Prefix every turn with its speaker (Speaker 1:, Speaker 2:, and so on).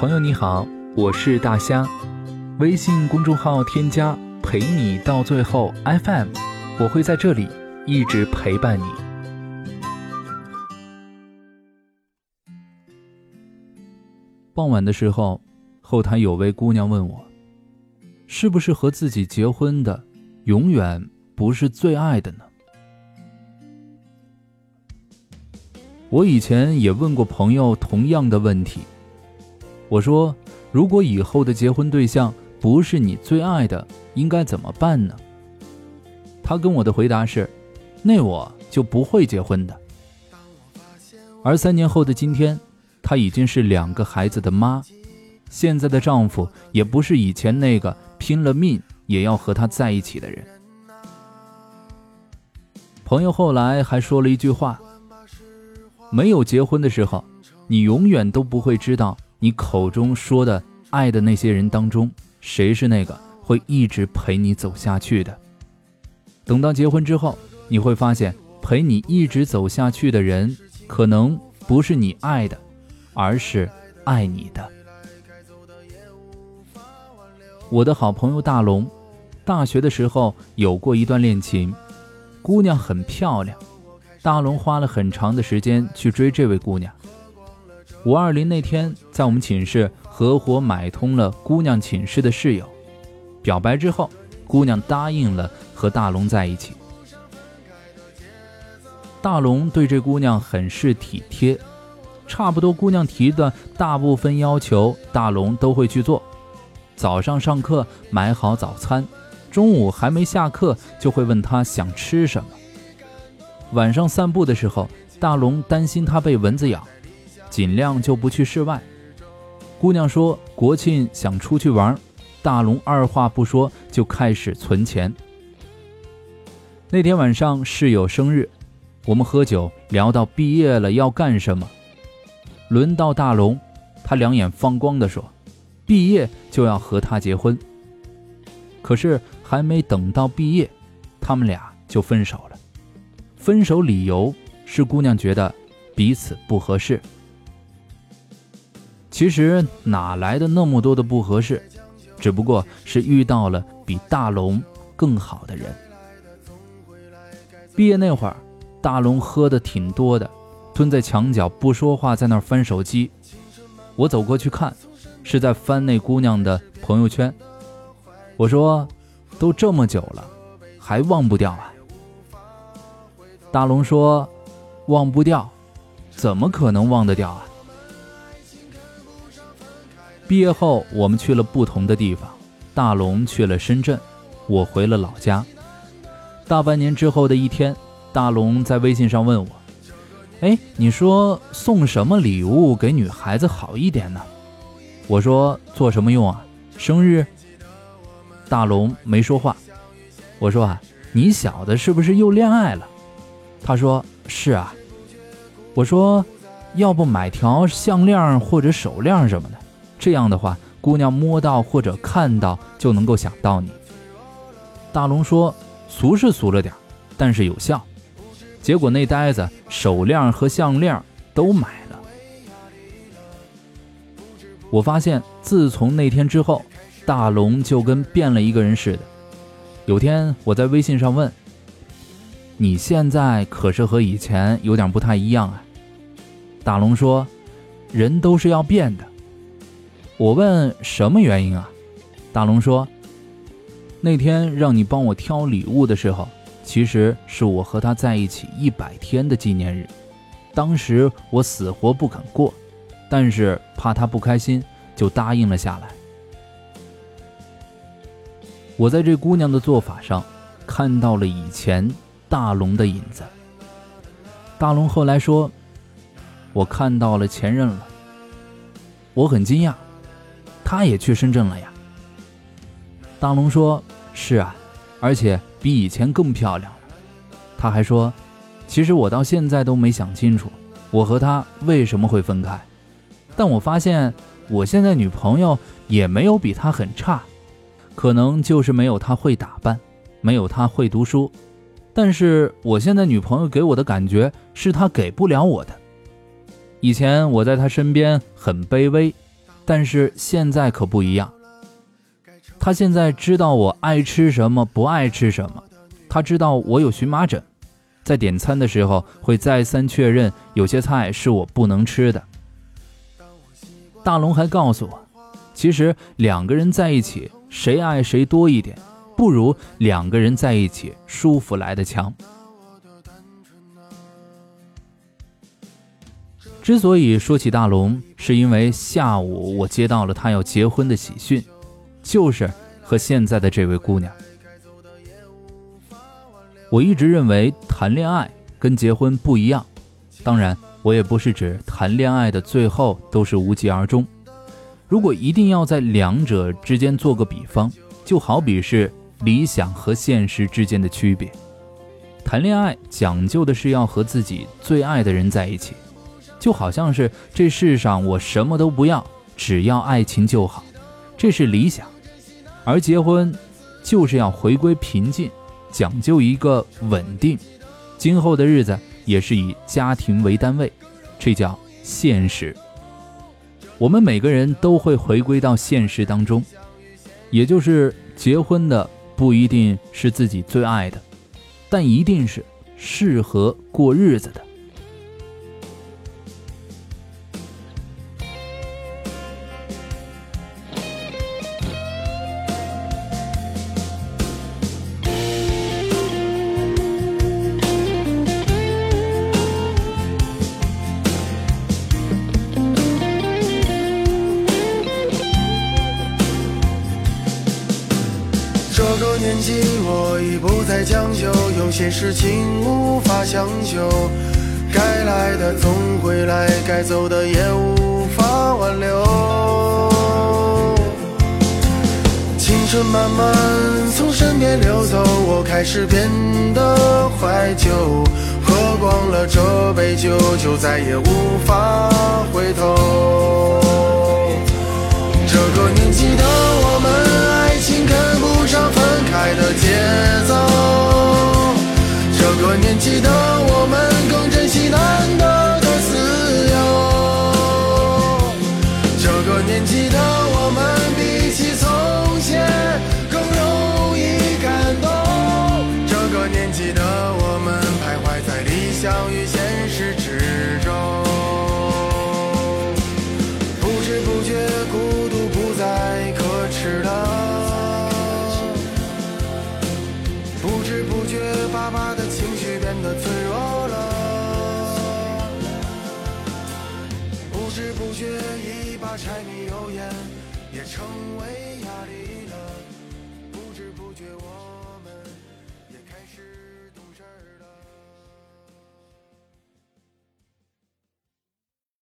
Speaker 1: 朋友你好，我是大虾，微信公众号添加陪你到最后 FM，我会在这里一直陪伴你。傍晚的时候，后台有位姑娘问我，是不是和自己结婚的永远不是最爱的呢？我以前也问过朋友同样的问题。我说：“如果以后的结婚对象不是你最爱的，应该怎么办呢？”他跟我的回答是：“那我就不会结婚的。”而三年后的今天，她已经是两个孩子的妈，现在的丈夫也不是以前那个拼了命也要和她在一起的人。朋友后来还说了一句话。没有结婚的时候，你永远都不会知道你口中说的爱的那些人当中，谁是那个会一直陪你走下去的。等到结婚之后，你会发现，陪你一直走下去的人，可能不是你爱的，而是爱你的。我的好朋友大龙，大学的时候有过一段恋情，姑娘很漂亮。大龙花了很长的时间去追这位姑娘。五二零那天，在我们寝室合伙买通了姑娘寝室的室友。表白之后，姑娘答应了和大龙在一起。大龙对这姑娘很是体贴，差不多姑娘提的大部分要求，大龙都会去做。早上上课买好早餐，中午还没下课就会问她想吃什么。晚上散步的时候，大龙担心他被蚊子咬，尽量就不去室外。姑娘说国庆想出去玩，大龙二话不说就开始存钱。那天晚上室友生日，我们喝酒聊到毕业了要干什么，轮到大龙，他两眼放光地说：“毕业就要和他结婚。”可是还没等到毕业，他们俩就分手了。分手理由是姑娘觉得彼此不合适。其实哪来的那么多的不合适？只不过是遇到了比大龙更好的人。毕业那会儿，大龙喝的挺多的，蹲在墙角不说话，在那儿翻手机。我走过去看，是在翻那姑娘的朋友圈。我说：“都这么久了，还忘不掉啊？”大龙说：“忘不掉，怎么可能忘得掉啊？”毕业后，我们去了不同的地方。大龙去了深圳，我回了老家。大半年之后的一天，大龙在微信上问我：“哎，你说送什么礼物给女孩子好一点呢？”我说：“做什么用啊？生日？”大龙没说话。我说：“啊，你小子是不是又恋爱了？”他说：“是啊。”我说：“要不买条项链或者手链什么的，这样的话，姑娘摸到或者看到就能够想到你。”大龙说：“俗是俗了点，但是有效。”结果那呆子手链和项链都买了。我发现，自从那天之后，大龙就跟变了一个人似的。有天我在微信上问。你现在可是和以前有点不太一样啊。大龙说：“人都是要变的。”我问什么原因啊？大龙说：“那天让你帮我挑礼物的时候，其实是我和他在一起一百天的纪念日。当时我死活不肯过，但是怕他不开心，就答应了下来。我在这姑娘的做法上看到了以前。”大龙的影子。大龙后来说：“我看到了前任了。”我很惊讶，他也去深圳了呀。大龙说：“是啊，而且比以前更漂亮了。”他还说：“其实我到现在都没想清楚，我和他为什么会分开。但我发现我现在女朋友也没有比他很差，可能就是没有他会打扮，没有他会读书。”但是我现在女朋友给我的感觉是她给不了我的。以前我在她身边很卑微，但是现在可不一样。他现在知道我爱吃什么，不爱吃什么。他知道我有荨麻疹，在点餐的时候会再三确认有些菜是我不能吃的。大龙还告诉我，其实两个人在一起，谁爱谁多一点，不如两个人在一起舒服来的强。之所以说起大龙，是因为下午我接到了他要结婚的喜讯，就是和现在的这位姑娘。我一直认为谈恋爱跟结婚不一样，当然。我也不是指谈恋爱的最后都是无疾而终。如果一定要在两者之间做个比方，就好比是理想和现实之间的区别。谈恋爱讲究的是要和自己最爱的人在一起，就好像是这世上我什么都不要，只要爱情就好，这是理想。而结婚就是要回归平静，讲究一个稳定，今后的日子。也是以家庭为单位，这叫现实。我们每个人都会回归到现实当中，也就是结婚的不一定是自己最爱的，但一定是适合过日子的。
Speaker 2: 有些事情无法强求。该来的总会来，该走的也无法挽留。青春慢慢从身边流走，我开始变得怀旧。喝光了这杯酒，就再也无法回头。这个年纪的我们，爱情跟不上。分开的节奏，这个年纪的我们更珍惜难得的自由。这个年纪的不知不觉一把柴米油盐也成为压力了，不知不觉我。